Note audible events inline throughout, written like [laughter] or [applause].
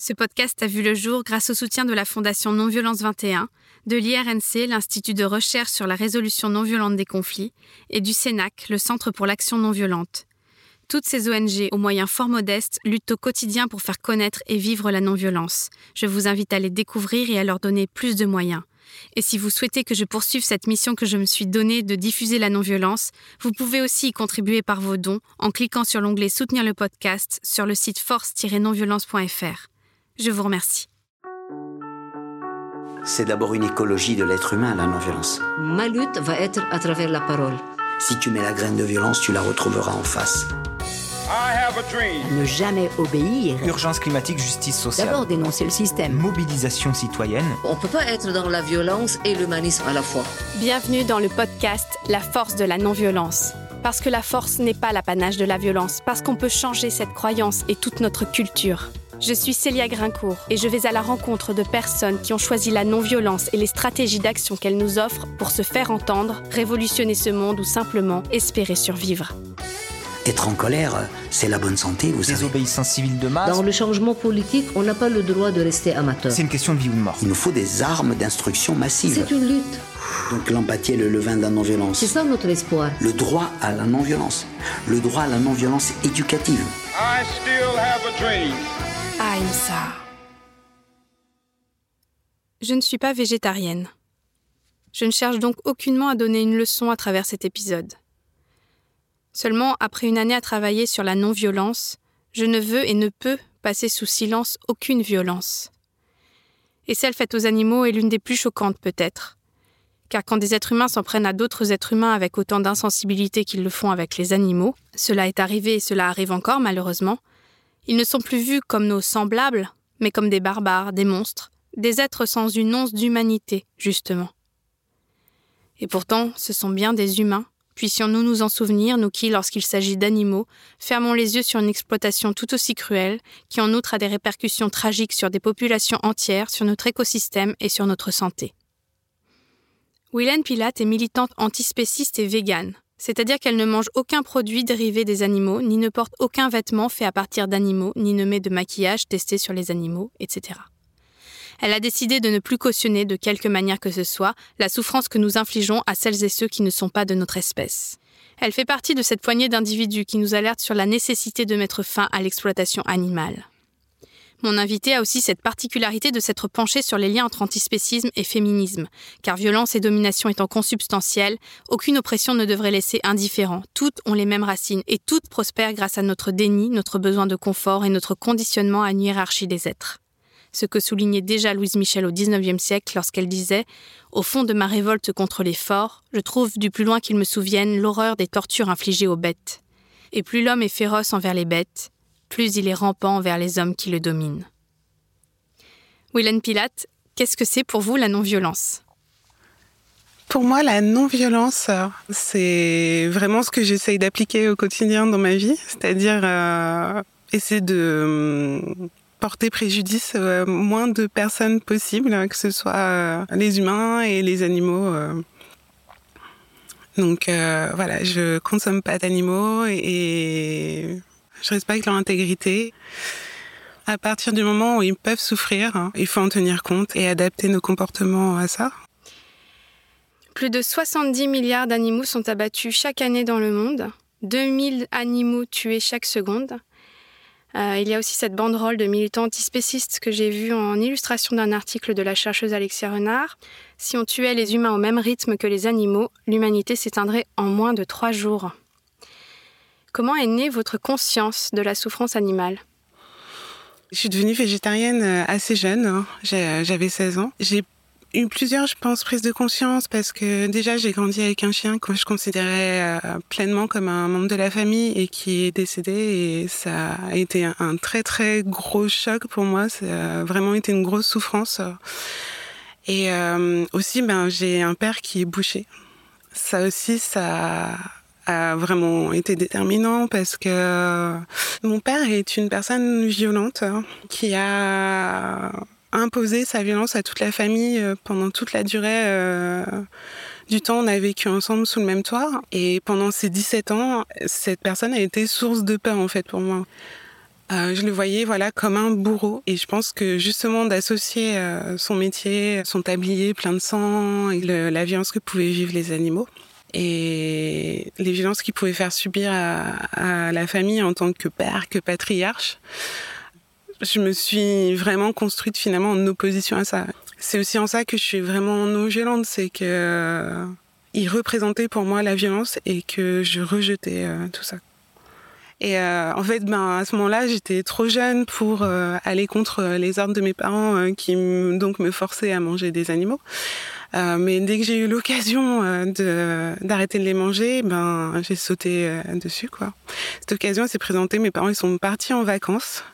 Ce podcast a vu le jour grâce au soutien de la Fondation Non-Violence 21, de l'IRNC, l'Institut de recherche sur la résolution non violente des conflits, et du CENAC, le Centre pour l'action non violente. Toutes ces ONG, aux moyens fort modestes, luttent au quotidien pour faire connaître et vivre la non-violence. Je vous invite à les découvrir et à leur donner plus de moyens. Et si vous souhaitez que je poursuive cette mission que je me suis donnée de diffuser la non-violence, vous pouvez aussi y contribuer par vos dons en cliquant sur l'onglet Soutenir le podcast sur le site force-nonviolence.fr. Je vous remercie. C'est d'abord une écologie de l'être humain, la non-violence. Ma lutte va être à travers la parole. Si tu mets la graine de violence, tu la retrouveras en face. Ne jamais obéir. Urgence climatique, justice sociale. D'abord dénoncer le système. Mobilisation citoyenne. On ne peut pas être dans la violence et l'humanisme à la fois. Bienvenue dans le podcast La force de la non-violence. Parce que la force n'est pas l'apanage de la violence, parce qu'on peut changer cette croyance et toute notre culture. Je suis Célia Grincourt et je vais à la rencontre de personnes qui ont choisi la non-violence et les stratégies d'action qu'elle nous offre pour se faire entendre, révolutionner ce monde ou simplement espérer survivre. Être en colère, c'est la bonne santé, vous savez. Désobéissance civile de masse. Dans le changement politique, on n'a pas le droit de rester amateur. C'est une question de vie ou de mort. Il nous faut des armes d'instruction massive. C'est une lutte. Donc l'empathie est le levain de la non-violence. C'est ça notre espoir. Le droit à la non-violence. Le droit à la non-violence éducative. I still have a dream. Je ne suis pas végétarienne. Je ne cherche donc aucunement à donner une leçon à travers cet épisode. Seulement, après une année à travailler sur la non-violence, je ne veux et ne peux passer sous silence aucune violence. Et celle faite aux animaux est l'une des plus choquantes peut-être. Car quand des êtres humains s'en prennent à d'autres êtres humains avec autant d'insensibilité qu'ils le font avec les animaux, cela est arrivé et cela arrive encore malheureusement, ils ne sont plus vus comme nos semblables, mais comme des barbares, des monstres, des êtres sans une once d'humanité, justement. Et pourtant, ce sont bien des humains Puissions-nous nous en souvenir, nous qui, lorsqu'il s'agit d'animaux, fermons les yeux sur une exploitation tout aussi cruelle, qui en outre a des répercussions tragiques sur des populations entières, sur notre écosystème et sur notre santé. Willen Pilat est militante antispéciste et végane, c'est-à-dire qu'elle ne mange aucun produit dérivé des animaux, ni ne porte aucun vêtement fait à partir d'animaux, ni ne met de maquillage testé sur les animaux, etc elle a décidé de ne plus cautionner de quelque manière que ce soit la souffrance que nous infligeons à celles et ceux qui ne sont pas de notre espèce. Elle fait partie de cette poignée d'individus qui nous alertent sur la nécessité de mettre fin à l'exploitation animale. Mon invité a aussi cette particularité de s'être penché sur les liens entre antispécisme et féminisme, car violence et domination étant consubstantielles, aucune oppression ne devrait laisser indifférent. Toutes ont les mêmes racines et toutes prospèrent grâce à notre déni, notre besoin de confort et notre conditionnement à une hiérarchie des êtres ce que soulignait déjà Louise Michel au XIXe siècle lorsqu'elle disait Au fond de ma révolte contre les forts, je trouve du plus loin qu'ils me souviennent l'horreur des tortures infligées aux bêtes. Et plus l'homme est féroce envers les bêtes, plus il est rampant envers les hommes qui le dominent. Willen Pilate, qu'est-ce que c'est pour vous la non-violence? Pour moi, la non-violence, c'est vraiment ce que j'essaye d'appliquer au quotidien dans ma vie, c'est-à-dire euh, essayer de porter préjudice à euh, moins de personnes possible, que ce soit euh, les humains et les animaux. Donc voilà, je consomme pas d'animaux et je respecte leur intégrité. À partir du moment où ils peuvent souffrir, hein, il faut en tenir compte et adapter nos comportements à ça. Plus de 70 milliards d'animaux sont abattus chaque année dans le monde, 2000 animaux tués chaque seconde. Euh, il y a aussi cette banderole de militants antispécistes que j'ai vue en illustration d'un article de la chercheuse Alexia Renard. Si on tuait les humains au même rythme que les animaux, l'humanité s'éteindrait en moins de trois jours. Comment est née votre conscience de la souffrance animale? Je suis devenue végétarienne euh, assez jeune, hein. j'avais 16 ans. J'ai eu plusieurs, je pense, prises de conscience parce que déjà j'ai grandi avec un chien que je considérais euh, pleinement comme un membre de la famille et qui est décédé et ça a été un, très très gros choc pour moi. Ça a vraiment été une grosse souffrance. Et euh, aussi, ben j'ai un père qui est bouché. Ça aussi, ça a vraiment été déterminant parce que mon père est une personne violente qui a imposer sa violence à toute la famille euh, pendant toute la durée euh, du temps. On a vécu ensemble sous le même toit. Et pendant ces 17 ans, cette personne a été source de peur, en fait, pour moi. Euh, je le voyais voilà comme un bourreau et je pense que justement d'associer euh, son métier, son tablier plein de sang et la violence que pouvaient vivre les animaux et les violences qu'il pouvait faire subir à, la famille en tant que père, que patriarche, je me suis vraiment construite finalement en opposition à ça. C'est aussi en ça que je suis vraiment non violente, c'est que euh, il représentait pour moi la violence et que je rejetais euh, tout ça. Et euh, en fait, ben à ce moment-là, j'étais trop jeune pour euh, aller contre les ordres de mes parents qui donc me forçaient à manger des animaux. Euh, mais dès que j'ai eu l'occasion de d'arrêter de les manger, ben j'ai sauté dessus quoi. Cette occasion s'est présentée. Mes parents ils sont partis en vacances.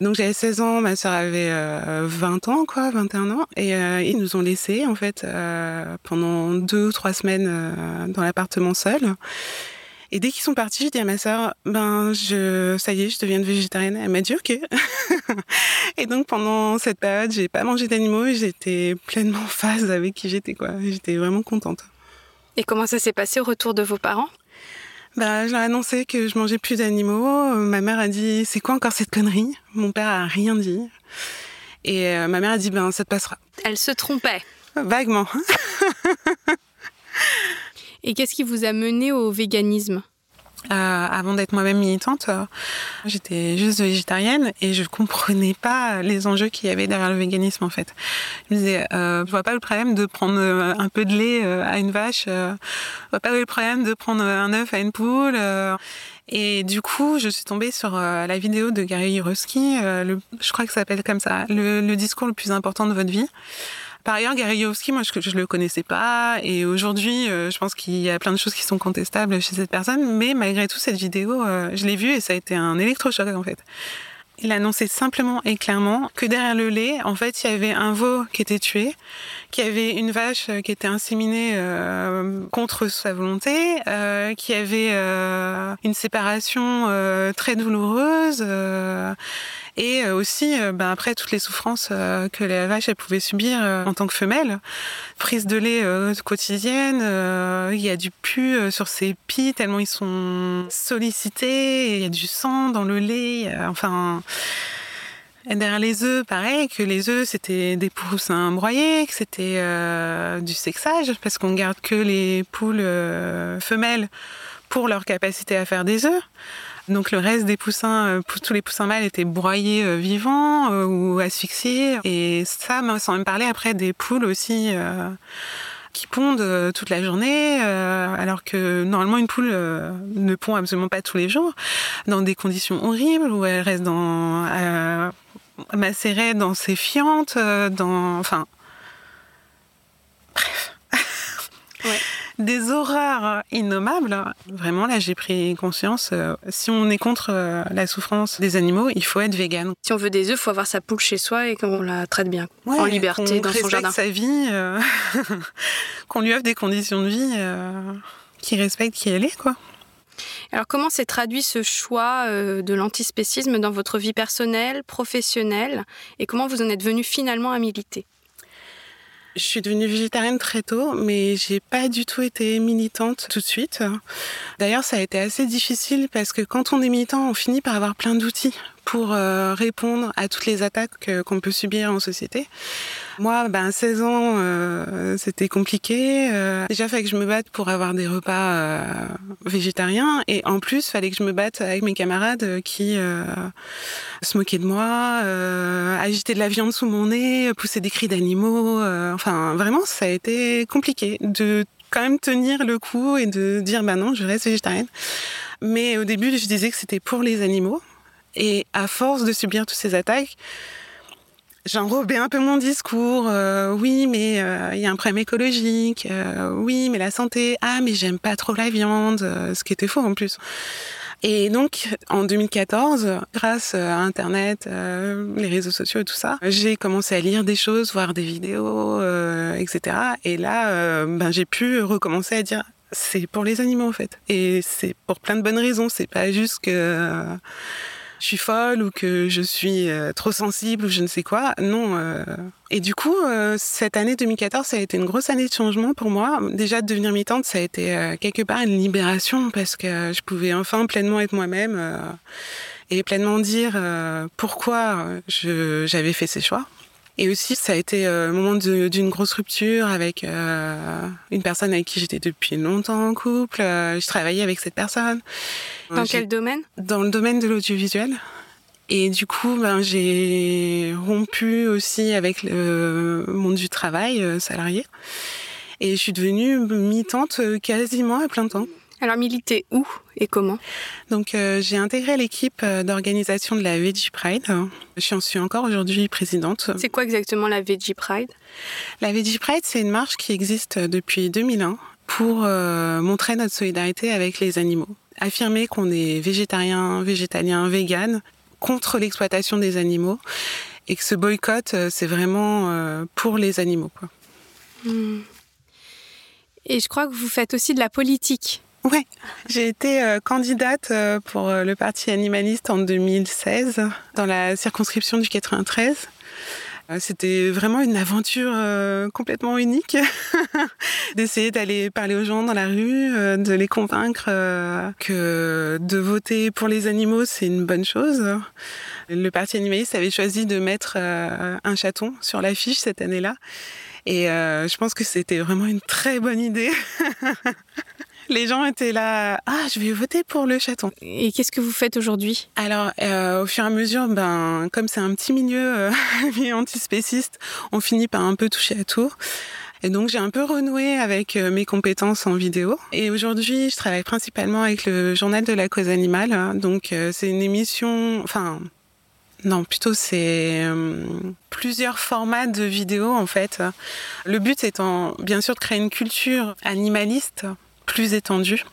Donc j'avais 16 ans, ma sœur avait euh, 20 ans, quoi, 21 ans, et euh, ils nous ont laissés en fait euh, pendant deux ou trois semaines dans l'appartement seul. Et dès qu'ils sont partis, j'ai dit à ma sœur, ben, je, ça y est, je deviens végétarienne. Elle m'a dit OK. [laughs] et donc, pendant cette période, j'ai pas mangé d'animaux et j'étais pleinement en phase avec qui j'étais, quoi. J'étais vraiment contente. Et comment ça s'est passé au retour de vos parents? Bah, je leur ai annoncé que je mangeais plus d'animaux. Ma mère a dit, c'est quoi encore cette connerie? Mon père a rien dit. Et euh, ma mère a dit, ben, ça te passera. Elle se trompait. Vaguement. [laughs] Et qu'est-ce qui vous a mené au véganisme? Euh, avant d'être moi-même militante, euh, j'étais juste végétarienne et je comprenais pas les enjeux qu'il y avait derrière le véganisme en fait. Je me disais, euh, je vois pas le problème de prendre euh, un peu de lait euh, à une vache, euh, je vois pas le problème de prendre un œuf à une poule. et du coup, je suis tombée sur la vidéo de Gary Yourofsky, je crois que ça s'appelle comme ça, le discours le plus important de votre vie. Par ailleurs, Yourofsky, moi, je, je le connaissais pas, et aujourd'hui, euh, je pense qu'il y a plein de choses qui sont contestables chez cette personne, mais malgré tout, cette vidéo, euh, je l'ai vue et ça a été un électrochoc, en fait. Il annonçait simplement et clairement que derrière le lait, en fait, il y avait un veau qui était tué, qu'il y avait une vache qui était inséminée euh, contre sa volonté, euh, qu'il y avait euh, une séparation euh, très douloureuse, et aussi, ben, après, toutes les souffrances que la vache elle pouvait subir en tant que femelle. Prise de lait quotidienne, il y a du pu sur ses pieds tellement ils sont sollicités, il y a du sang dans le lait, enfin... Derrière les œufs, pareil, que les œufs c'était des poussins broyés, que c'était euh, du sexage, parce qu'on garde que les poules euh, femelles pour leur capacité à faire des œufs. Donc le reste des poussins, euh, tous les poussins mâles étaient broyés euh, vivants euh, ou asphyxiés. Et ça, sans même parler après des poules aussi qui pondent toute la journée, alors que normalement une poule ne pond absolument pas tous les jours, dans des conditions horribles où elle reste dans macérée dans ses fientes, dans enfin bref. Ouais des horreurs innommables. Vraiment, là, j'ai pris conscience. Euh, si on est contre euh, la souffrance des animaux, il faut être vegan. Si on veut des œufs, il faut avoir sa poule chez soi et qu'on la traite bien, ouais, en liberté, dans son jardin. sa vie, euh, [laughs] qu'on lui offre des conditions de vie qui respectent qui elle est, quoi. Alors comment s'est traduit ce choix de l'antispécisme dans votre vie personnelle, professionnelle, et comment vous en êtes venu finalement à militer? Je suis devenue végétarienne très tôt, mais j'ai pas du tout été militante tout de suite. D'ailleurs, ça a été assez difficile parce que quand on est militant, on finit par avoir plein d'outils pour euh, répondre à toutes les attaques qu'on peut subir en société. Moi, ben 16 ans, euh, c'était compliqué. Euh, déjà, fallait que je me batte pour avoir des repas euh, végétariens, et en plus, fallait que je me batte avec mes camarades qui euh, se moquaient de moi, euh, agitaient de la viande sous mon nez, poussaient des cris d'animaux. enfin, vraiment, ça a été compliqué de quand même tenir le coup et de dire bah non, je reste végétarienne. Mais au début, je disais que c'était pour les animaux. Et à force de subir toutes ces attaques, j'enrobais un peu mon discours. Euh, oui, mais il euh, y a un problème écologique. Euh, oui, mais la santé. Ah, mais j'aime pas trop la viande. ce qui était faux en plus. Et donc, en 2014, grâce à Internet, les réseaux sociaux et tout ça, j'ai commencé à lire des choses, voir des vidéos, etc. Et là, ben, j'ai pu recommencer à dire c'est pour les animaux en fait. Et c'est pour plein de bonnes raisons. C'est pas juste que je suis folle ou que je suis euh, trop sensible ou je ne sais quoi. Non. Euh... Et du coup, euh, cette année 2014, ça a été une grosse année de changement pour moi. Déjà, de devenir militante, ça a été quelque part une libération parce que je pouvais enfin pleinement être moi-même et pleinement dire pourquoi j'avais fait ces choix. Et aussi, ça a été le moment d'une grosse rupture avec une personne avec qui j'étais depuis longtemps en couple. je travaillais avec cette personne. Dans quel domaine? Dans le domaine de l'audiovisuel. Et du coup, ben, j'ai rompu aussi avec le monde du travail euh, salarié. Et je suis devenue militante euh, quasiment à plein temps. Alors militer où et comment? Donc euh, j'ai intégré l'équipe d'organisation de la Veggie Pride. Je suis encore aujourd'hui présidente. C'est quoi exactement la Veggie Pride? La Veggie Pride, c'est une marche qui existe depuis 2001 pour montrer notre solidarité avec les animaux. Affirmer qu'on est végétarien, végétalien, vegan contre l'exploitation des animaux et que ce boycott, euh, c'est vraiment euh, pour les animaux. Quoi. Hmm. Et je crois que vous faites aussi de la politique. Oui, j'ai été euh, candidate pour le Parti animaliste en 2016 dans la circonscription du 93. Euh, c'était vraiment une aventure euh, complètement unique [laughs] d'essayer d'aller parler aux gens dans la rue, euh, de les convaincre que de voter pour les animaux, c'est une bonne chose. Le Parti animaliste avait choisi de mettre un chaton sur l'affiche cette année-là. Et je pense que c'était vraiment une très bonne idée. [laughs] les gens étaient là, ah, je vais voter pour le chaton. Et qu'est-ce que vous faites aujourd'hui? Alors, euh, au fur et à mesure, ben, comme c'est un petit milieu euh, [laughs] antispéciste, on finit par un peu toucher à tout. Et donc j'ai un peu renoué avec euh, mes compétences en vidéo. Et aujourd'hui, je travaille principalement avec le journal de la cause animale. Donc euh, c'est une émission, enfin non, plutôt c'est plusieurs formats de vidéos en fait. Le but étant bien sûr de créer une culture animaliste plus étendue.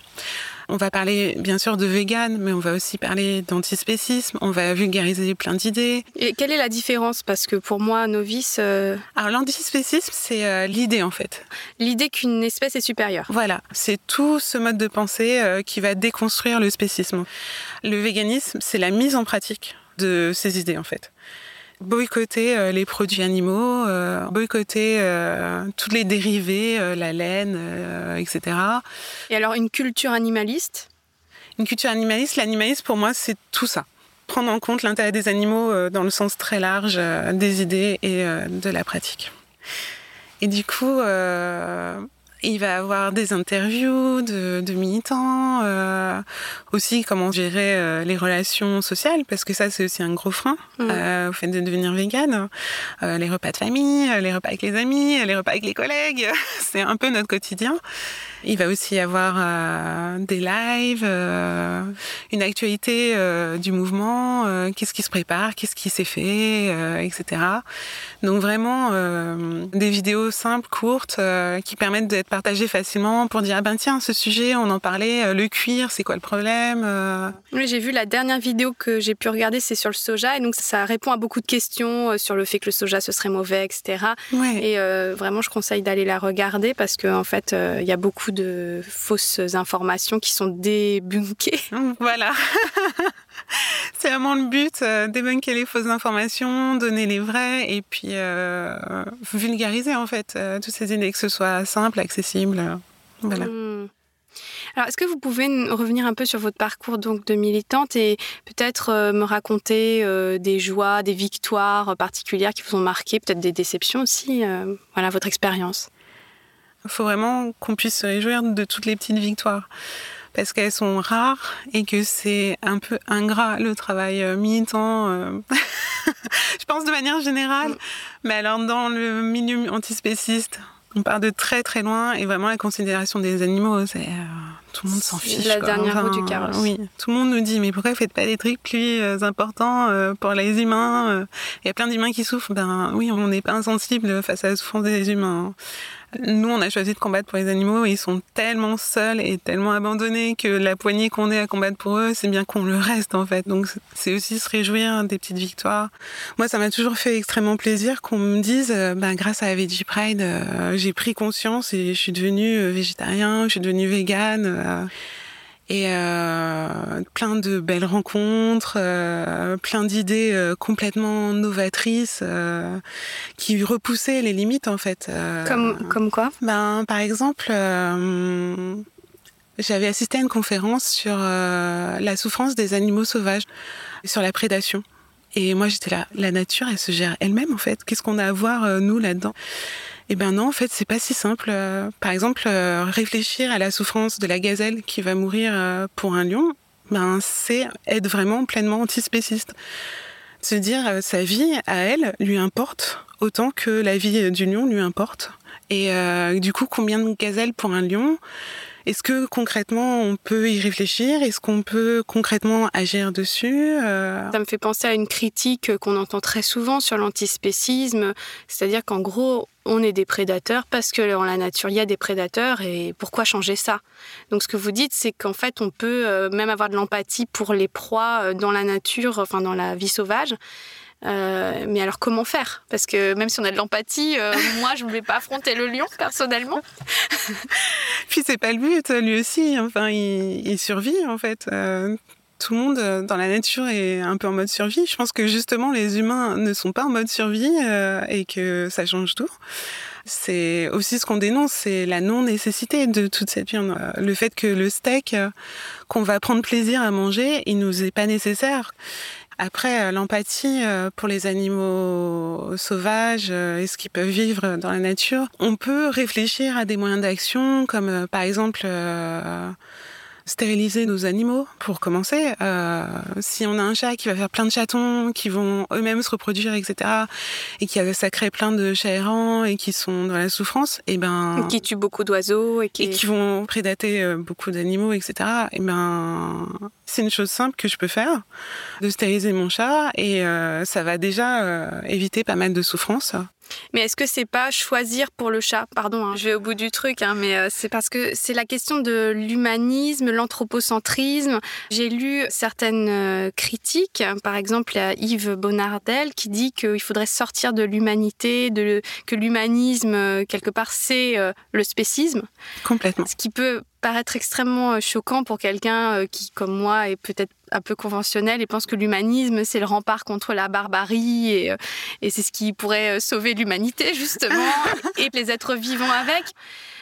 On va parler bien sûr de vegan, mais on va aussi parler d'antispécisme, on va vulgariser plein d'idées. Et quelle est la différence? Parce que pour moi, novice... Euh, Alors l'antispécisme, c'est euh, l'idée en fait. L'idée qu'une espèce est supérieure. Voilà, c'est tout ce mode de pensée euh, qui va déconstruire le spécisme. Le véganisme, c'est la mise en pratique de ces idées en fait boycotter euh, les produits animaux, euh, boycotter euh, tous les dérivés, la laine, etc. Et alors une culture animaliste? Une culture animaliste, l'animalisme pour moi c'est tout ça. Prendre en compte l'intérêt des animaux dans le sens très large des idées et de la pratique. Et du coup, il va avoir des interviews de, de militants, euh, aussi comment gérer euh, les relations sociales, parce que ça c'est aussi un gros frein mmh. euh, au fait de devenir végane. Euh, les repas de famille, les repas avec les amis, les repas avec les collègues, [laughs] c'est un peu notre quotidien. Il va aussi y avoir euh, des lives, euh, une actualité euh, du mouvement, qu'est-ce qui se prépare, qu'est-ce qui s'est fait, etc. Donc vraiment des vidéos simples, courtes, qui permettent d'être partagées facilement pour dire ah ben tiens ce sujet on en parlait, le cuir c'est quoi le problème Oui j'ai vu la dernière vidéo que j'ai pu regarder c'est sur le soja et donc ça répond à beaucoup de questions sur le fait que le soja ce serait mauvais etc. Et vraiment je conseille d'aller la regarder parce qu'en en fait il y a beaucoup de fausses informations qui sont débunkées. [laughs] Voilà. [laughs] C'est vraiment le but, euh, débunker les fausses informations, donner les vraies et puis euh, vulgariser en fait euh, toutes ces idées, que ce soit simple, accessible. Voilà. Hmm. Alors, est-ce que vous pouvez revenir un peu sur votre parcours donc de militante et peut-être me raconter des joies, des victoires particulières qui vous ont marqué, peut-être des déceptions aussi, voilà votre expérience? Il faut vraiment qu'on puisse se réjouir de toutes les petites victoires parce qu'elles sont rares et que c'est un peu ingrat le travail euh, militant. Euh. [laughs] Je pense de manière générale, mais alors dans le milieu antispéciste, on part de très très loin et vraiment la considération des animaux, c'est euh, tout le monde s'en fiche. La dernière roue du carrosse. Oui, tout le monde nous dit mais pourquoi vous faites pas des trucs plus importants pour les humains Il y a plein d'humains qui souffrent. Ben oui, on n'est pas insensible face à la souffrance des humains. Nous, on a choisi de combattre pour les animaux et ils sont tellement seuls et tellement abandonnés que la poignée qu'on est à combattre pour eux, c'est bien qu'on le reste en fait. Donc c'est aussi se réjouir des petites victoires. Moi, ça m'a toujours fait extrêmement plaisir qu'on me dise, euh, bah, grâce à Veggie Pride, euh, j'ai pris conscience et je suis devenue euh, végétarien, je suis devenue végane et euh, plein de belles rencontres, euh, plein d'idées euh, complètement novatrices qui repoussaient les limites en fait. comme comme quoi? Ben par exemple J'avais assisté à une conférence sur la souffrance des animaux sauvages, sur la prédation. Et moi, j'étais là, la nature, elle se gère elle-même, en fait. Qu'est-ce qu'on a à voir, nous, là-dedans? Eh ben non, en fait, c'est pas si simple. Euh, par exemple, réfléchir à la souffrance de la gazelle qui va mourir pour un lion, ben, c'est être vraiment pleinement antispéciste. Se dire, sa vie, à elle, lui importe autant que la vie du lion lui importe. Et du coup, combien de gazelles pour un lion? Est-ce que concrètement on peut y réfléchir? Est-ce qu'on peut concrètement agir dessus euh? Ça me fait penser à une critique qu'on entend très souvent sur l'antispécisme, c'est-à-dire qu'en gros on est des prédateurs parce que dans la nature il y a des prédateurs et pourquoi changer ça? Donc ce que vous dites c'est qu'en fait on peut euh, même avoir de l'empathie pour les proies euh, dans la nature, enfin dans la vie sauvage, euh, mais alors comment faire? Parce que même si on a de l'empathie, euh, [laughs] moi je ne vais pas affronter le lion personnellement. [laughs] Puis c'est pas le but, lui aussi. Enfin, il, survit en fait. Euh, tout le monde dans la nature est un peu en mode survie. Je pense que justement les humains ne sont pas en mode survie et que ça change tout. C'est aussi ce qu'on dénonce, c'est la non-nécessité de toute cette viande. Le fait que le steak qu'on va prendre plaisir à manger, il nous est pas nécessaire. Après, euh, l'empathie euh, pour les animaux sauvages euh, et ce qu'ils peuvent vivre dans la nature, on peut réfléchir à des moyens d'action comme par exemple stériliser nos animaux pour commencer. Euh, si on a un chat qui va faire plein de chatons, qui vont eux-mêmes se reproduire, etc., et qui a, ça crée plein de chats errants et qui sont dans la souffrance, et eh ben qui tuent beaucoup d'oiseaux et qui... et qui vont prédater euh, beaucoup d'animaux, etc. Et eh ben c'est une chose simple que je peux faire, de stériliser mon chat et euh, ça va déjà euh, éviter pas mal de souffrance. Mais est-ce que c'est pas choisir pour le chat? Pardon, hein, je vais au bout du truc, hein, mais euh, c'est parce que c'est la question de l'humanisme, l'anthropocentrisme. J'ai lu certaines euh, critiques, par exemple à Yves Bonardel qui dit qu'il faudrait sortir de l'humanité, de que l'humanisme euh, quelque part c'est le spécisme. Complètement. Ce qui peut paraître extrêmement choquant pour quelqu'un qui, comme moi, est peut-être un peu conventionnel et pense que l'humanisme, c'est le rempart contre la barbarie et, euh, c'est ce qui pourrait euh, sauver l'humanité, [laughs] justement, et les êtres vivants avec.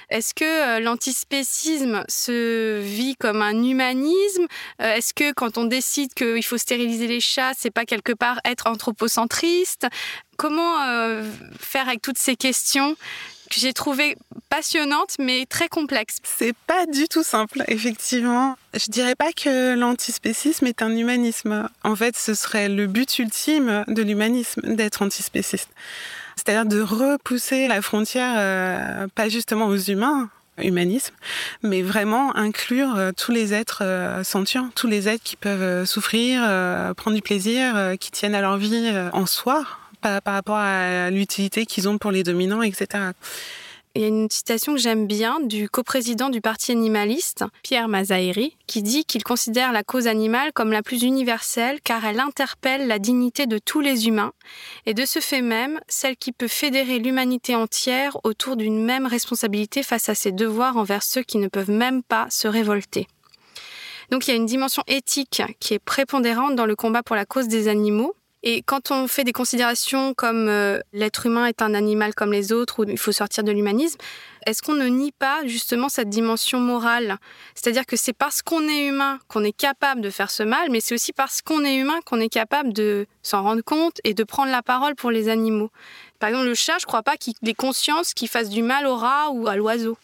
Est-ce que euh, l'antispécisme se vit comme un humanisme? Est-ce que quand on décide qu'il faut stériliser les chats, c'est pas quelque part être anthropocentriste? Comment faire avec toutes ces questions que j'ai trouvé passionnante mais très complexe. C'est pas du tout simple, effectivement. Je dirais pas que l'antispécisme est un humanisme. En fait, ce serait le but ultime de l'humanisme d'être antispéciste. C'est-à-dire de repousser la frontière, euh, pas justement aux humains, humanisme, mais vraiment inclure euh, tous les êtres euh, sentients, tous les êtres qui peuvent souffrir, prendre du plaisir, qui tiennent à leur vie en soi, par, rapport à l'utilité qu'ils ont pour les dominants, etc. Il y a une citation que j'aime bien du coprésident du Parti animaliste, Pierre Mazaeri, qui dit qu'il considère la cause animale comme la plus universelle car elle interpelle la dignité de tous les humains et de ce fait même celle qui peut fédérer l'humanité entière autour d'une même responsabilité face à ses devoirs envers ceux qui ne peuvent même pas se révolter. Donc il y a une dimension éthique qui est prépondérante dans le combat pour la cause des animaux et quand on fait des considérations comme euh, l'être humain est un animal comme les autres ou il faut sortir de l'humanisme, est-ce qu'on ne nie pas justement cette dimension morale? C'est-à-dire que c'est parce qu'on est humain qu'on est capable de faire ce mal, mais c'est aussi parce qu'on est humain qu'on est capable de s'en rendre compte et de prendre la parole pour les animaux. Par exemple, le chat, je ne crois pas qu'il ait conscience qu'il fasse du mal au rat ou à l'oiseau.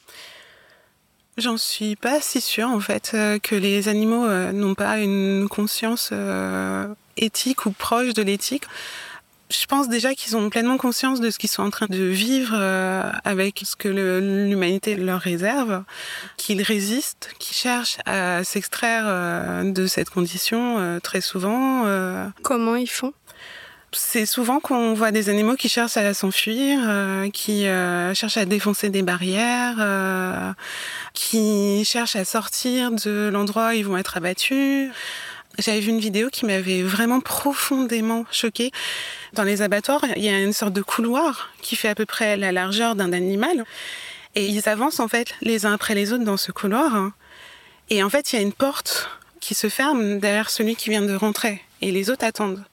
J'en suis pas si sûre en fait euh, que les animaux euh, n'ont pas une conscience éthique ou proche de l'éthique. Je pense déjà qu'ils ont pleinement conscience de ce qu'ils sont en train de vivre euh, avec ce que l'humanité leur réserve, qu'ils résistent, qu'ils cherchent à s'extraire euh, de cette condition euh, très souvent. Comment ils font? C'est souvent qu'on voit des animaux qui cherchent à s'enfuir, qui cherchent à défoncer des barrières, qui cherchent à sortir de l'endroit où ils vont être abattus. J'avais vu une vidéo qui m'avait vraiment profondément choquée. Dans les abattoirs, il y a une sorte de couloir qui fait à peu près la largeur d'un animal. Et ils avancent en fait les uns après les autres dans ce couloir. Et en fait, il y a une porte qui se ferme derrière celui qui vient de rentrer. Et les autres attendent.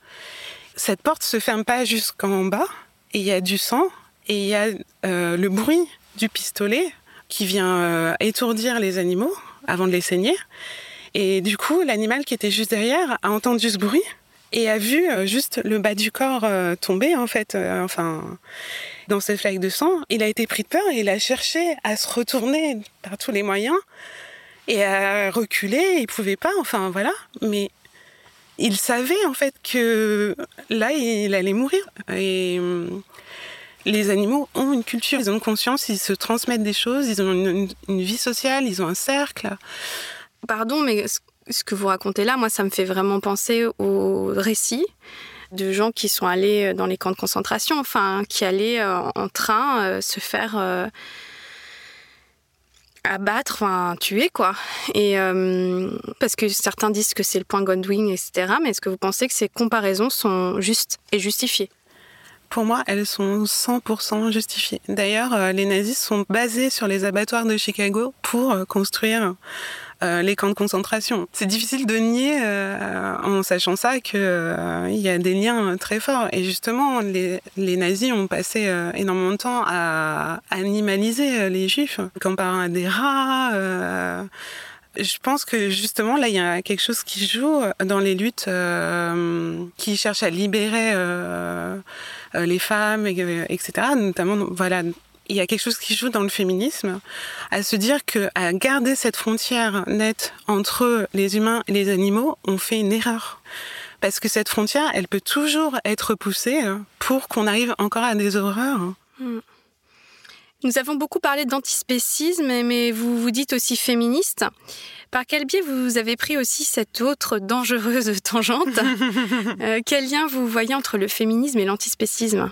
Cette porte se ferme pas jusqu'en bas. Et il y a du sang. Et il y a euh, le bruit du pistolet qui vient euh, étourdir les animaux avant de les saigner. Et du coup, l'animal qui était juste derrière a entendu ce bruit et a vu euh, juste le bas du corps euh, tomber en fait, euh, enfin dans cette flaque de sang. Il a été pris de peur et il a cherché à se retourner par tous les moyens et à reculer. Il pouvait pas, enfin voilà. Mais il savait en fait que là il allait mourir et hum, les animaux ont une culture, ils ont une conscience, ils se transmettent des choses, ils ont une, une vie sociale, ils ont un cercle. Pardon, mais ce que vous racontez là, moi, ça me fait vraiment penser au récit de gens qui sont allés dans les camps de concentration, enfin, qui allaient euh, en train euh, se faire euh, abattre, enfin, tuer, quoi. Et parce que certains disent que c'est le point Godwin, etc. Mais est-ce que vous pensez que ces comparaisons sont justes et justifiées? Pour moi, elles sont 100% justifiées. D'ailleurs, les nazis sont basés sur les abattoirs de Chicago pour construire euh, les camps de concentration. C'est difficile de nier, euh, en sachant ça, qu'il euh, y a des liens très forts. Et justement, les, nazis ont passé énormément de temps à animaliser les juifs, comparant à des rats. Je pense que justement là il y a quelque chose qui joue dans les luttes qui cherchent à libérer les femmes, etc. Notamment voilà il y a quelque chose qui joue dans le féminisme, à se dire que à garder cette frontière nette entre les humains et les animaux, on fait une erreur. Parce que cette frontière, elle peut toujours être poussée pour qu'on arrive encore à des horreurs. Hmm. Nous avons beaucoup parlé d'antispécisme, mais vous vous dites aussi féministe. Par quel biais vous avez pris aussi cette autre dangereuse tangente? [laughs] Euh, Quel lien vous voyez entre le féminisme et l'antispécisme?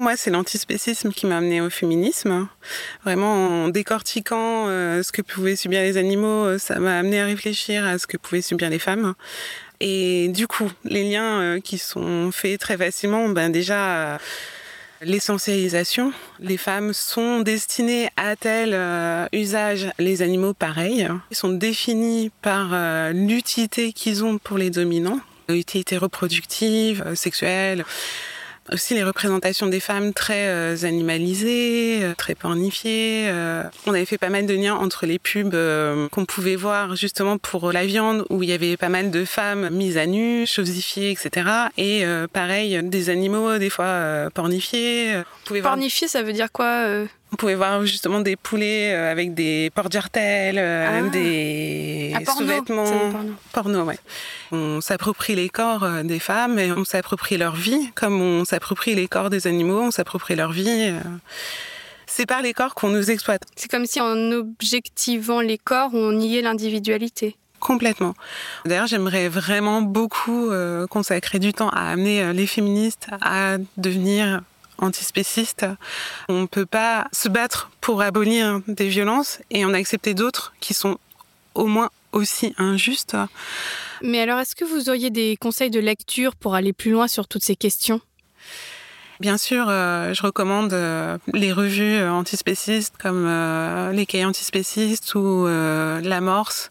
Moi, c'est l'antispécisme qui m'a amené au féminisme. Vraiment, en décortiquant euh, ce que pouvaient subir les animaux, euh, ça m'a amené à réfléchir à ce que pouvaient subir les femmes. Et du coup, les liens euh, qui sont faits très facilement, ben déjà l'essentialisation. Les femmes sont destinées à tel usage, les animaux pareil. Ils sont définis par l'utilité qu'ils ont pour les dominants, l'utilité reproductive, sexuelle aussi les représentations des femmes très euh, animalisées, euh, très pornifiées. Euh. On avait fait pas mal de liens entre les pubs qu'on pouvait voir justement pour la viande, où il y avait pas mal de femmes mises à nu, chosifiées, etc. Et pareil, des animaux des fois pornifiés. Pornifiés, ça veut dire quoi on pouvait voir justement des poulets avec des portes jartelles, ah. des ah, sous-vêtements. Porno. ouais. On s'approprie les corps euh, des femmes et on s'approprie leur vie, comme on s'approprie les corps des animaux, on s'approprie leur vie. Euh. C'est par les corps qu'on nous exploite. C'est comme si en objectivant les corps, on niait l'individualité. Complètement. D'ailleurs, j'aimerais vraiment beaucoup euh, consacrer du temps à amener les féministes à devenir antispécistes. On ne peut pas se battre pour abolir des violences et en accepter d'autres qui sont au moins aussi injustes. Mais alors, est-ce que vous auriez des conseils de lecture pour aller plus loin sur toutes ces questions? Bien sûr, euh, je recommande euh, les revues euh, antispécistes comme Les Cahiers antispécistes ou L'Amorce,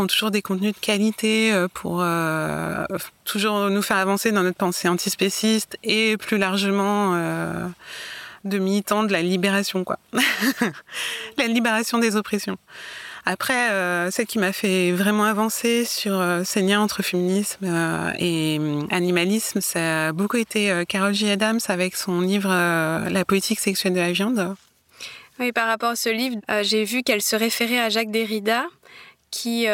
ont toujours des contenus de qualité pour toujours nous faire avancer dans notre pensée antispéciste et plus largement de militants de la libération, quoi. [laughs] la libération des oppressions. Après, euh, celle qui m'a fait vraiment avancer sur euh, ces liens entre féminisme euh, et animalisme, ça a beaucoup été Carol J. Adams avec son livre La politique sexuelle de la viande. Oui, par rapport à ce livre, j'ai vu qu'elle se référait à Jacques Derrida, qui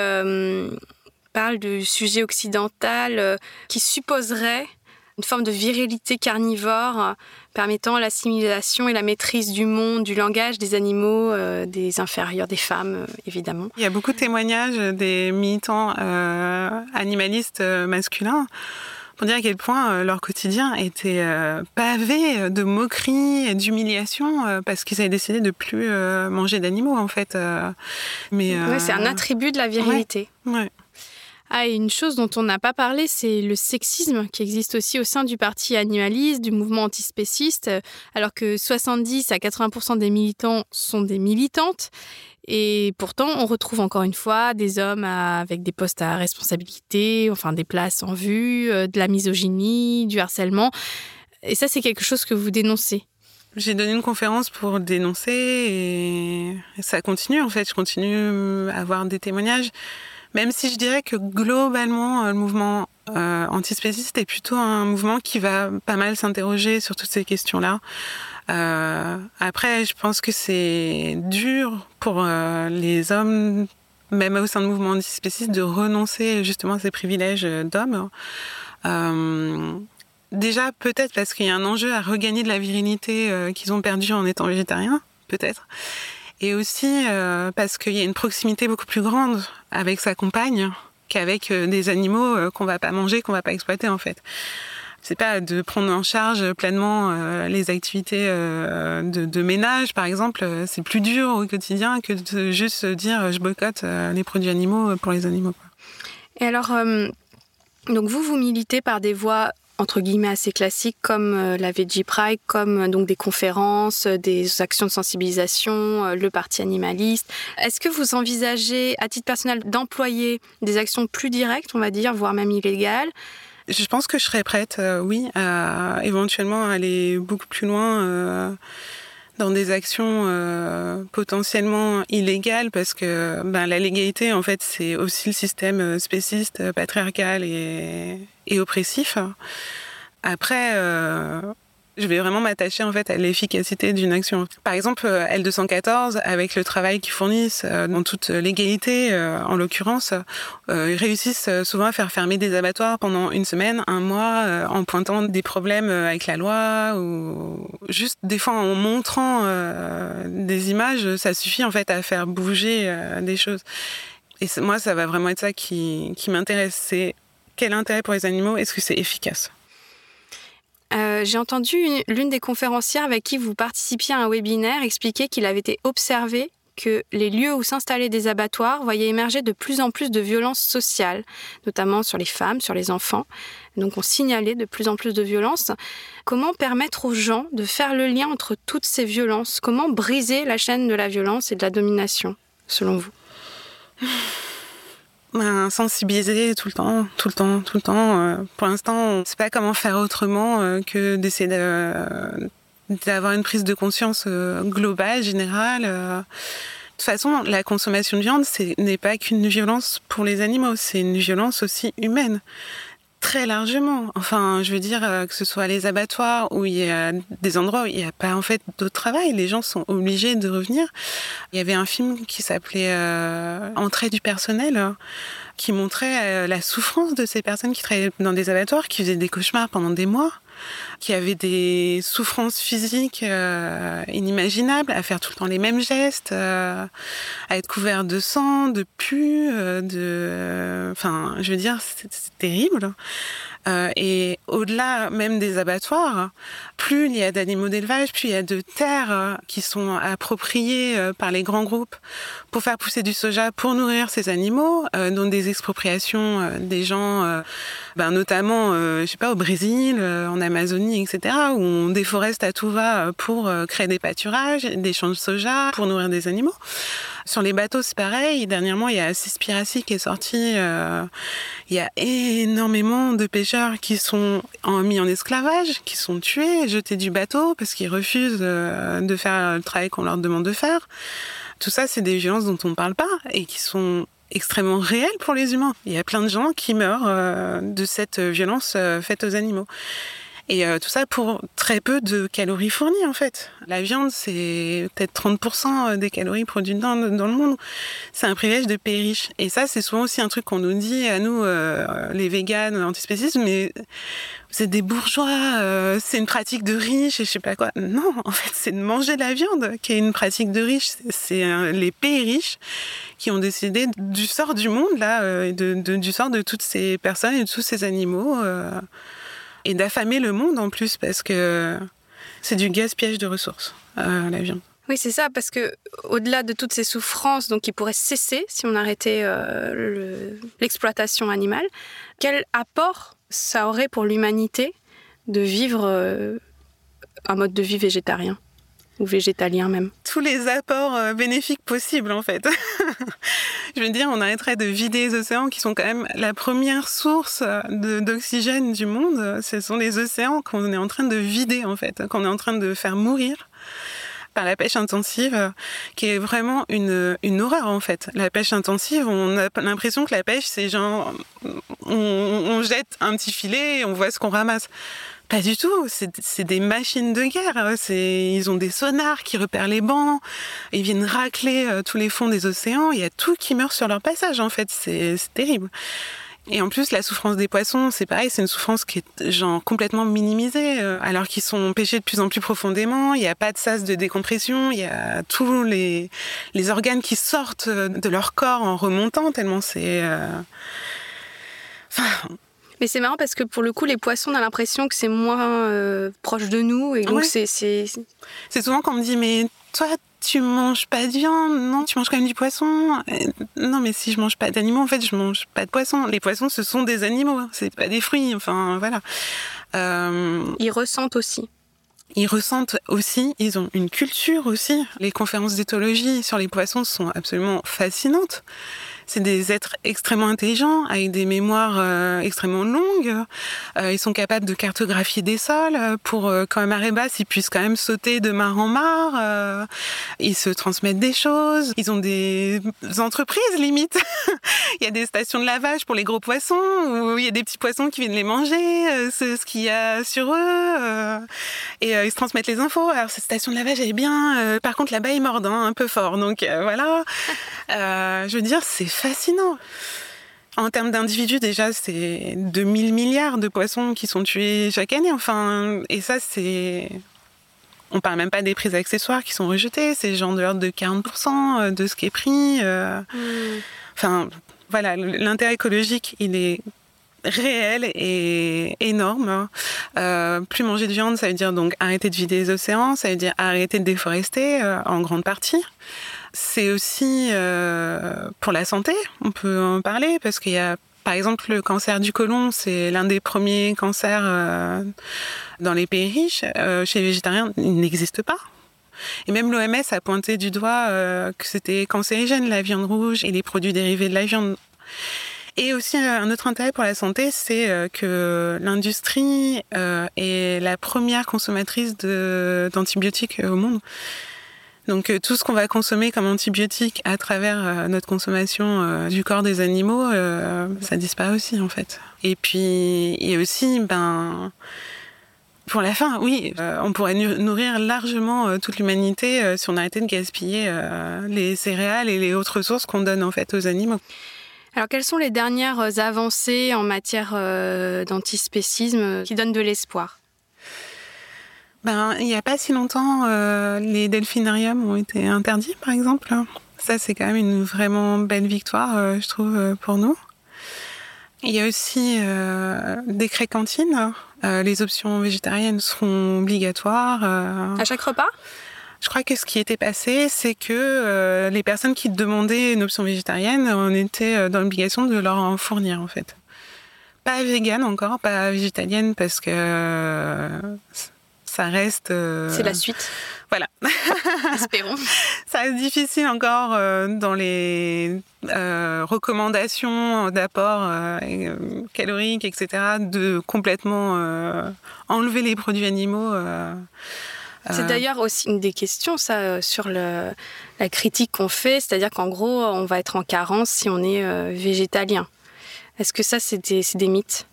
parle du sujet occidental qui supposerait une forme de virilité carnivore permettant l'assimilation et la maîtrise du monde, du langage des animaux, euh, des inférieurs, des femmes, euh, évidemment. Il y a beaucoup de témoignages des militants euh, animalistes masculins pour dire à quel point leur quotidien était pavé de moqueries et d'humiliation parce qu'ils avaient décidé de plus manger d'animaux en fait. Mais c'est un attribut de la virilité. Ouais. Ah, et une chose dont on n'a pas parlé, c'est le sexisme qui existe aussi au sein du parti animaliste, du mouvement antispéciste, alors que 70 à 80% des militants sont des militantes. Et pourtant, on retrouve encore une fois des hommes avec des postes à responsabilité, enfin des places en vue, euh, de la misogynie, du harcèlement. Et ça, c'est quelque chose que vous dénoncez. j'ai donné une conférence pour dénoncer et ça continue en fait. Je continue à avoir des témoignages, même si je dirais que globalement le mouvement euh, antispéciste est plutôt un mouvement qui va pas mal s'interroger sur toutes ces questions-là. Euh, après, je pense que c'est dur pour euh, les hommes, même au sein du mouvement antispéciste, de renoncer justement à ces privilèges d'hommes. Euh, Déjà, peut-être parce qu'il y a un enjeu à regagner de la virilité qu'ils ont perdu en étant végétariens, peut-être. Et aussi parce qu'il y a une proximité beaucoup plus grande avec sa compagne qu'avec des animaux qu'on va pas manger, qu'on va pas exploiter en fait. C'est pas de prendre en charge pleinement euh, les activités euh, de, ménage, par exemple. C'est plus dur au quotidien que de juste dire je boycotte les produits animaux pour les animaux. Et alors, donc vous, vous militez par des voies entre guillemets assez classiques comme euh, la Veggie Pride, comme euh, donc des conférences, euh, des actions de sensibilisation, le parti animaliste. Est-ce que vous envisagez à titre personnel d'employer des actions plus directes, on va dire, voire même illégales Je pense que je serais prête, euh, oui, à éventuellement aller beaucoup plus loin. Euh dans des actions euh, potentiellement illégales parce que ben, la légalité en fait c'est aussi le système spéciste, patriarcal et, oppressif. Après, je vais vraiment m'attacher en fait à l'efficacité d'une action. Par exemple, L214, avec le travail qu'ils fournissent dans toute l'égalité, en l'occurrence, ils réussissent souvent à faire fermer des abattoirs pendant une semaine, un mois, en pointant des problèmes avec la loi ou juste des fois en montrant des images, ça suffit en fait à faire bouger des choses. Et moi, ça va vraiment être ça qui, qui m'intéresse. C'est quel intérêt pour les animaux? Est-ce que c'est efficace? Euh, J'ai entendu l'une des conférencières avec qui vous participiez à un webinaire expliquer qu'il avait été observé que les lieux où s'installaient des abattoirs voyaient émerger de plus en plus de violences sociales, notamment sur les femmes, sur les enfants. Donc on signalait de plus en plus de violences. Comment permettre aux gens de faire le lien entre toutes ces violences? Comment briser la chaîne de la violence et de la domination, selon vous? [laughs] ben, sensibiliser tout le temps, tout le temps, tout le temps. Euh, pour l'instant, on ne sait pas comment faire autrement euh, que d'essayer de, d'avoir une prise de conscience euh, globale, générale. De toute façon, la consommation de viande, ce n'est pas qu'une violence pour les animaux, c'est une violence aussi humaine. Très largement. Enfin, je veux dire que ce soit les abattoirs où il y a des endroits où il n'y a pas en fait d'autre travail, les gens sont obligés de revenir. Il y avait un film qui s'appelait euh, Entrée du personnel qui montrait la souffrance de ces personnes qui travaillaient dans des abattoirs, qui faisaient des cauchemars pendant des mois, qui avaient des souffrances physiques euh, inimaginables, à faire tout le temps les mêmes gestes, euh, à être couverts de sang, de pu, euh, de, enfin, je veux dire, c'est terrible. Euh, et au-delà même des abattoirs, plus il y a d'animaux d'élevage, plus il y a de terres qui sont appropriées par les grands groupes pour faire pousser du soja pour nourrir ces animaux, euh, dont des expropriations euh, des gens, euh, ben, notamment, je sais pas, au Brésil, en Amazonie, etc., où on déforeste à tout va pour créer des pâturages, des champs de soja pour nourrir des animaux. Sur les bateaux, c'est pareil. Dernièrement, il y a Cispiracy qui est sorti. Euh, il y a énormément de pêcheurs qui sont mis en esclavage, qui sont tués, jetés du bateau parce qu'ils refusent euh, de faire le travail qu'on leur demande de faire. Tout ça, c'est des violences dont on ne parle pas et qui sont extrêmement réelles pour les humains. Il y a plein de gens qui meurent euh, de cette violence euh, faite aux animaux. Et euh, tout ça pour très peu de calories fournies en fait. La viande, c'est peut-être 30% des calories produites dans, le monde. C'est un privilège de pays riches. Et ça, c'est souvent aussi un truc qu'on nous dit à nous, euh, les véganes, antispécistes, mais vous êtes des bourgeois, euh, c'est une pratique de riche et je sais pas quoi. Non, en fait, c'est de manger la viande qui est une pratique de riche. C'est euh, les pays riches qui ont décidé du sort du monde là, euh, de, de, du sort de toutes ces personnes et de tous ces animaux et d'affamer le monde en plus parce que c'est du gaspillage de ressources, euh, la viande. Oui, c'est ça, parce que au-delà de toutes ces souffrances, donc qui pourraient cesser si on arrêtait euh, l'exploitation le, animale, quel apport ça aurait pour l'humanité de vivre euh, un mode de vie végétarien? Ou végétalien même Tous les apports euh, bénéfiques possibles en fait. [laughs] Je veux dire, on arrêterait de vider les océans qui sont quand même la première source d'oxygène du monde. Ce sont les océans qu'on est en train de vider en fait, qu'on est en train de faire mourir par la pêche intensive, euh, qui est vraiment une, une horreur en fait. La pêche intensive, on a l'impression que la pêche, c'est genre, on, on, jette un petit filet et on voit ce qu'on ramasse. Pas du tout, c'est des machines de guerre. Ils ont des sonars qui repèrent les bancs, ils viennent racler euh, tous les fonds des océans, il y a tout qui meurt sur leur passage en fait, c'est terrible. Et en plus, la souffrance des poissons, c'est pareil, c'est une souffrance qui est genre complètement minimisée, euh, alors qu'ils sont pêchés de plus en plus profondément. Il n'y a pas de sas de décompression, il y a tous les, les organes qui sortent de leur corps en remontant, tellement c'est. Euh, enfin, mais c'est marrant parce que pour le coup, les poissons, on a l'impression que c'est moins euh, proche de nous. Et donc, c'est. C'est souvent qu'on me dit, mais toi, tu manges pas de viande, non, tu manges quand même du poisson. Euh, non, mais si je mange pas d'animaux, en fait, je mange pas de poisson. Les poissons, ce sont des animaux, c'est pas des fruits. Enfin, voilà. Euh, ils ressentent aussi. Ils ressentent aussi, ils ont une culture aussi. Les conférences d'éthologie sur les poissons sont absolument fascinantes. C'est des êtres extrêmement intelligents, avec des mémoires euh, extrêmement longues. Euh, ils sont capables de cartographier des sols pour euh, quand même à basse, ils puissent quand même sauter de mare en mare. ils se transmettent des choses. Ils ont des entreprises limite. [laughs] il y a des stations de lavage pour les gros poissons où il y a des petits poissons qui viennent les manger, ce qu'il y a sur eux. et ils se transmettent les infos. Alors cette station de lavage est bien. par contre là-bas ils mordent hein, un peu fort. Donc voilà. je veux dire c'est fascinant. En termes d'individus, déjà, c'est 2000 milliards de poissons qui sont tués chaque année. Enfin, et ça, c'est. On parle même pas des prises accessoires qui sont rejetées. C'est genre de l'ordre de 40% euh, de ce qui est pris. Euh. Hmm. Enfin, voilà, l'intérêt écologique, il est réel et énorme. Euh, plus manger de viande, ça veut dire donc arrêter de vider les océans, ça veut dire arrêter de déforester en grande partie. C'est aussi euh, pour la santé, on peut en parler, parce qu'il y a par exemple, le cancer du côlon, c'est l'un des premiers cancers euh, dans les pays riches. Euh, chez les végétariens, il n'existe pas. Et même l'OMS a pointé du doigt que c'était cancérigène, la viande rouge et les produits dérivés de la viande. Et aussi, un autre intérêt pour la santé, c'est que l'industrie est la première consommatrice d'antibiotiques au monde. Donc euh, tout ce qu'on va consommer comme antibiotiques à travers euh, notre consommation euh, du corps des animaux, ça disparaît aussi en fait. Et puis il y a aussi, ben, pour la fin, oui, on pourrait nourrir largement toute l'humanité si on arrêtait de gaspiller les céréales et les autres ressources qu'on donne en fait aux animaux. Alors, quelles sont les dernières avancées en matière d'antispécisme qui donnent de l'espoir? Ben, il n'y a pas si longtemps, euh, les delphinariums ont été interdits, par exemple. Ça, c'est quand même une vraiment belle victoire, euh, je trouve, euh, pour nous. Il y a aussi euh, décret cantine. les options végétariennes seront obligatoires. à chaque repas? Je crois que ce qui était passé, c'est que les personnes qui demandaient une option végétarienne, on était dans l'obligation de leur en fournir, en fait. Pas végane encore, pas végétalienne, parce que ça reste. Euh, c'est la suite. Voilà. [laughs] Espérons. ça reste difficile encore euh, dans les euh, recommandations d'apport calorique, etc., de complètement enlever les produits animaux. C'est d'ailleurs aussi une des questions, ça, sur le, la critique qu'on fait, c'est-à-dire qu'en gros, on va être en carence si on est végétalien. Est-ce que ça, c'est des, des mythes?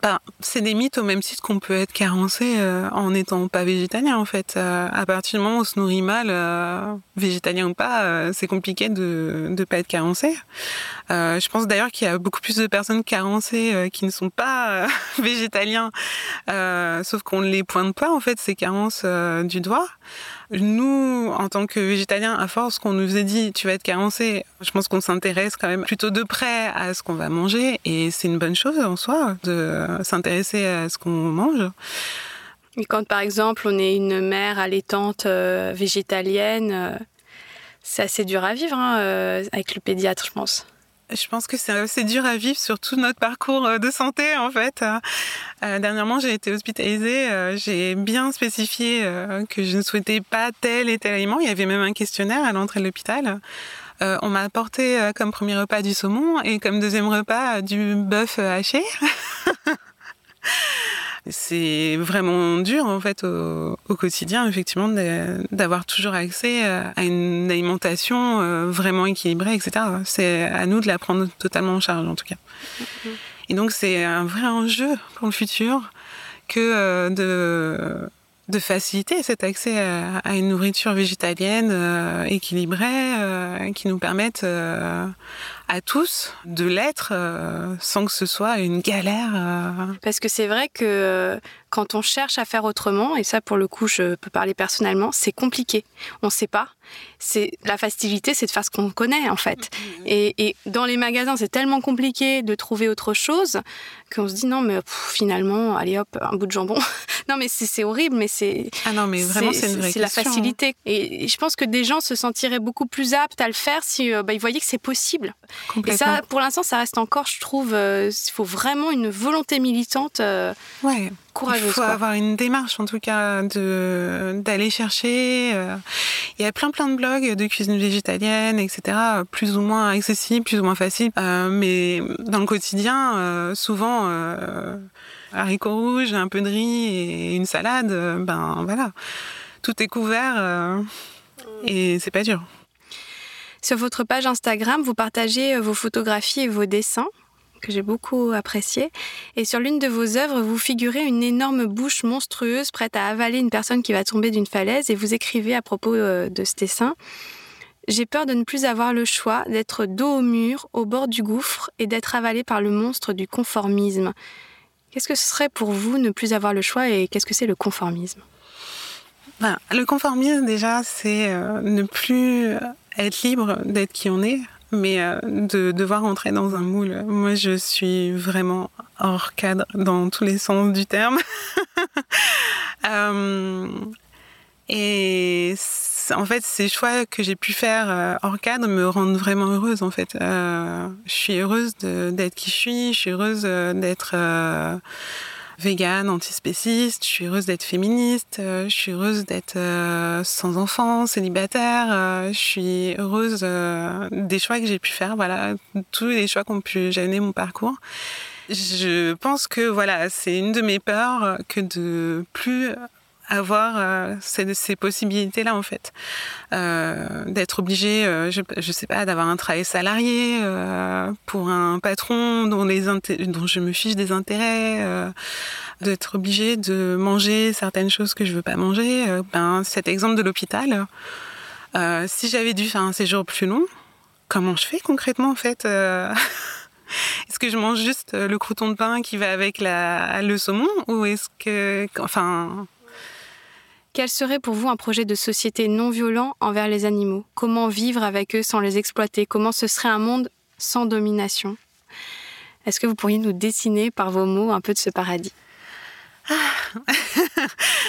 Bah, c'est des mythes au même titre qu'on peut être carencé euh, en n'étant pas végétalien en fait. Euh, à partir du moment où on se nourrit mal, euh, végétalien ou pas, c'est compliqué de ne pas être carencé. je pense d'ailleurs qu'il y a beaucoup plus de personnes carencées qui ne sont pas [laughs] végétaliens, sauf qu'on ne les pointe pas en fait ces carences du doigt. Nous, en tant que végétaliens, à force qu'on nous ait dit tu vas être carencé, je pense qu'on s'intéresse quand même plutôt de près à ce qu'on va manger et c'est une bonne chose en soi de s'intéresser à ce qu'on mange. Et quand par exemple on est une mère allaitante euh, végétalienne, euh, c'est assez dur à vivre hein, euh, avec le pédiatre, je pense. Je pense que c'est assez dur à vivre sur tout notre parcours euh, de santé en fait. Euh, dernièrement, j'ai été hospitalisée. Euh, j'ai bien spécifié que je ne souhaitais pas tel et tel aliment. Il y avait même un questionnaire à l'entrée de l'hôpital. On m'a apporté comme premier repas du saumon et comme deuxième repas du bœuf haché. [laughs] c'est vraiment dur en fait au, au quotidien effectivement d'avoir toujours accès euh, à une alimentation euh, vraiment équilibrée etc c'est à nous de la prendre totalement en charge en tout cas. Et donc c'est un vrai enjeu pour le futur que euh, de de faciliter cet accès à, à une nourriture végétalienne euh, équilibrée euh, qui nous permette euh, à tous de l'être euh, sans que ce soit une galère euh, Parce que c'est vrai que euh, quand on cherche à faire autrement, et ça pour le coup je peux parler personnellement, c'est compliqué. On ne sait pas. C'est la facilité, c'est de faire ce qu'on connaît en fait. Et, et dans les magasins, c'est tellement compliqué de trouver autre chose qu'on se dit non mais pff, finalement, allez hop, un bout de jambon. [laughs] non mais c'est horrible, mais c'est Ah non, mais vraiment, c'est une vraie c'est la hein. facilité. Et je pense que des gens se sentiraient beaucoup plus aptes à le faire si bah, ils voyaient que c'est possible. Et ça, pour l'instant, ça reste encore, je trouve, euh, il faut vraiment une volonté militante euh, ouais. courageuse. Il faut quoi. avoir une démarche, en tout cas, d'aller chercher. euh, Il y a plein plein de blogs de cuisine végétalienne, etc. Plus ou moins accessibles, plus ou moins faciles. Mais dans le quotidien, souvent, haricots rouges, un peu de riz et une salade, ben voilà, tout est couvert euh, et c'est pas dur. Sur votre page Instagram, vous partagez euh, vos photographies et vos dessins que j'ai beaucoup appréciés. Et sur l'une de vos œuvres, vous figurez une énorme bouche monstrueuse prête à avaler une personne qui va tomber d'une falaise et vous écrivez à propos euh, de ce dessin. J'ai peur de ne plus avoir le choix, d'être dos au mur, au bord du gouffre et d'être avalé par le monstre du conformisme. Qu'est-ce que ce serait pour vous ne plus avoir le choix et qu'est-ce que c'est le conformisme? Ben, le conformisme, déjà, c'est euh, ne plus être libre d'être qui on est, mais euh, de devoir entrer dans un moule. Moi, je suis vraiment hors cadre dans tous les sens du terme. [laughs] Euh, et en fait, ces choix que j'ai pu faire euh, hors cadre me rendent vraiment heureuse. En fait, je suis heureuse d'être qui je suis. Je suis heureuse d'être végane, antispéciste. Je suis heureuse d'être féministe. euh, je suis heureuse d'être euh, sans enfant, célibataire. euh, je suis heureuse des choix que j'ai pu faire. Voilà, tous les choix qui ont pu jalonner mon parcours. Je pense que voilà, c'est une de mes peurs que de plus avoir euh, ces, possibilités-là en fait, Euh, d'être obligé, euh, je, je sais pas, d'avoir un travail salarié pour un patron dont les dont je me fiche des intérêts, d'être obligé de manger certaines choses que je veux pas manger. ben cet exemple de l'hôpital, si j'avais dû faire un séjour plus long, comment je fais concrètement en fait [laughs] Est-ce que je mange juste le crouton de pain qui va avec la, le saumon ou est-ce que, enfin, Quel serait pour vous un projet de société non violent envers les animaux? Comment vivre avec eux sans les exploiter? Comment ce serait un monde sans domination? Est-ce que vous pourriez nous dessiner par vos mots un peu de ce paradis?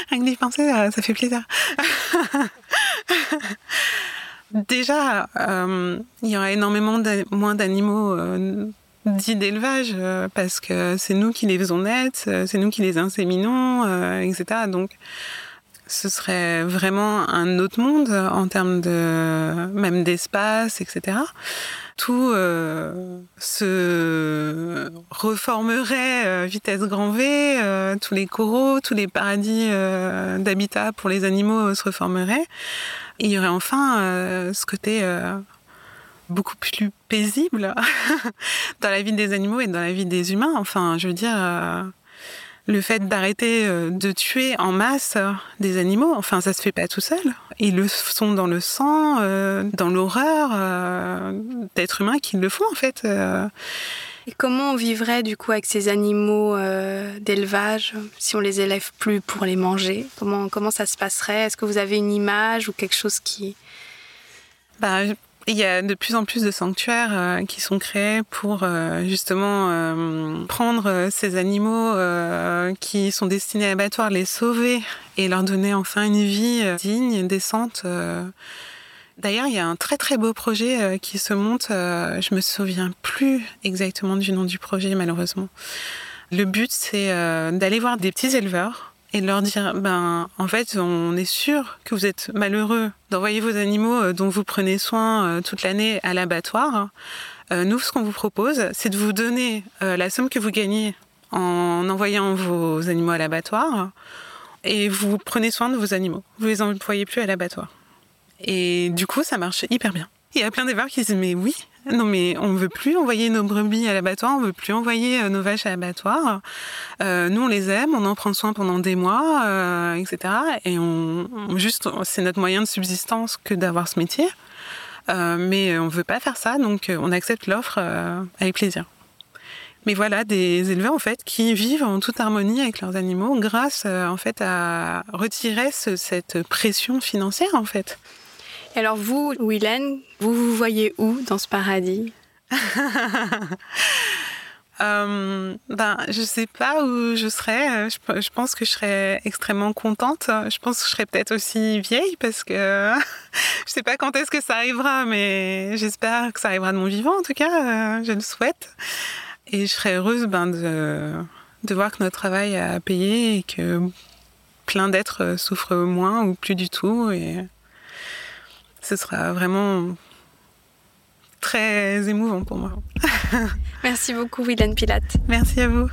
Rien que d'y penser, ça fait plaisir. [laughs] Déjà, euh, il y aura énormément moins d'animaux euh, dits d'élevage euh, parce que c'est nous qui les faisons naître, c'est nous qui les inséminons, etc. Donc, ce serait vraiment un autre monde en termes de même d'espace, etc. Tout euh, se reformerait euh, vitesse grand V, euh, tous les coraux, tous les paradis euh, d'habitat pour les animaux se reformeraient. Il y aurait enfin ce côté beaucoup plus paisible [laughs] dans la vie des animaux et dans la vie des humains. Enfin, je veux dire, le fait d'arrêter euh, de tuer en masse euh, des animaux, enfin, ça se fait pas tout seul. Ils le sont dans le sang, euh, dans l'horreur euh, d'êtres humains qui le font en fait. euh. Et comment on vivrait du coup avec ces animaux d'élevage si on les élève plus pour les manger? Comment, comment ça se passerait? Est-ce que vous avez une image ou quelque chose qui... Bah, il y a de plus en plus de sanctuaires euh, qui sont créés pour euh, justement euh, prendre ces animaux qui sont destinés à l'abattoir, les sauver et leur donner enfin une vie digne, décente. D'ailleurs, il y a un très très beau projet qui se monte. Je me souviens plus exactement du nom du projet, malheureusement. Le but, c'est d'aller voir des petits éleveurs et de leur dire, ben, en fait, on est sûr que vous êtes malheureux d'envoyer vos animaux dont vous prenez soin toute l'année à l'abattoir. nous, ce qu'on vous propose, c'est de vous donner la somme que vous gagnez en envoyant vos animaux à l'abattoir et vous prenez soin de vos animaux. Vous les employez plus à l'abattoir. Et du coup, ça marche hyper bien. Il y a plein d'éleveurs qui disent mais oui, non mais on ne veut plus envoyer nos brebis à l'abattoir, on veut plus envoyer euh, nos vaches à l'abattoir. Euh, nous on les aime, on en prend soin pendant des mois, euh, etc. Et on, juste c'est notre moyen de subsistance que d'avoir ce métier. mais on ne veut pas faire ça, donc on accepte l'offre avec plaisir. Mais voilà, des éleveurs en fait qui vivent en toute harmonie avec leurs animaux grâce en fait à retirer cette pression financière en fait. Alors vous, Willen, vous vous voyez où dans ce paradis [laughs] euh, ben, je sais pas où je serais. Je, pense que je serais extrêmement contente. Je pense que je serais peut-être aussi vieille parce que [laughs] je sais pas quand est-ce que ça arrivera, mais j'espère que ça arrivera de mon vivant en tout cas. Euh, je le souhaite. Et je serais heureuse ben, de, de voir que notre travail a payé et que plein d'êtres souffrent moins ou plus du tout. Et ce sera vraiment très émouvant pour moi. Merci beaucoup, Willen Pilate. Merci à vous.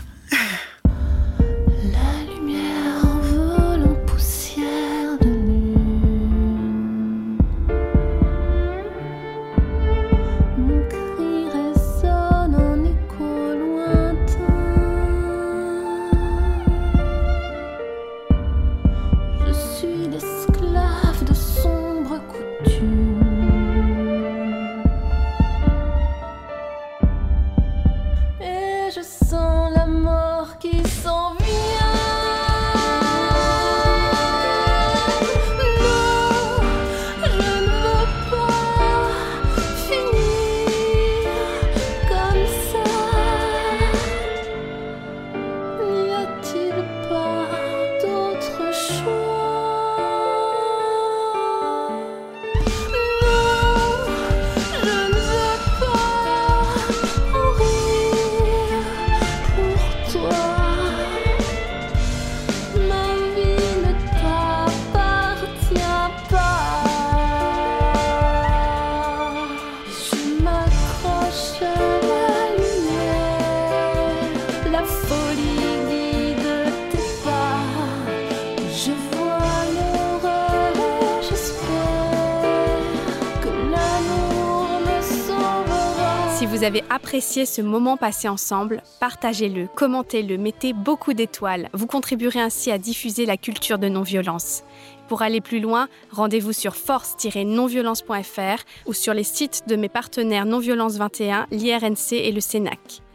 Apprécié ce moment passé ensemble, partagez-le, commentez-le, mettez beaucoup d'étoiles. Vous contribuerez ainsi à diffuser la culture de non-violence. Pour aller plus loin, rendez-vous sur force-nonviolence.fr ou sur les sites de mes partenaires Non-Violence 21, l'IRNC et le CENAC.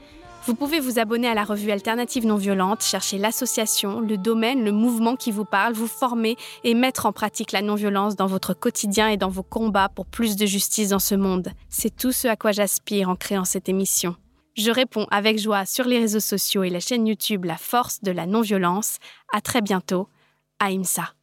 Vous pouvez vous abonner à la revue Alternative Non Violente, chercher l'association, le domaine, le mouvement qui vous parle, vous former et mettre en pratique la non-violence dans votre quotidien et dans vos combats pour plus de justice dans ce monde. C'est tout ce à quoi j'aspire en créant cette émission. Je réponds avec joie sur les réseaux sociaux et la chaîne YouTube La Force de la Non-Violence. À très bientôt. Aïmsa.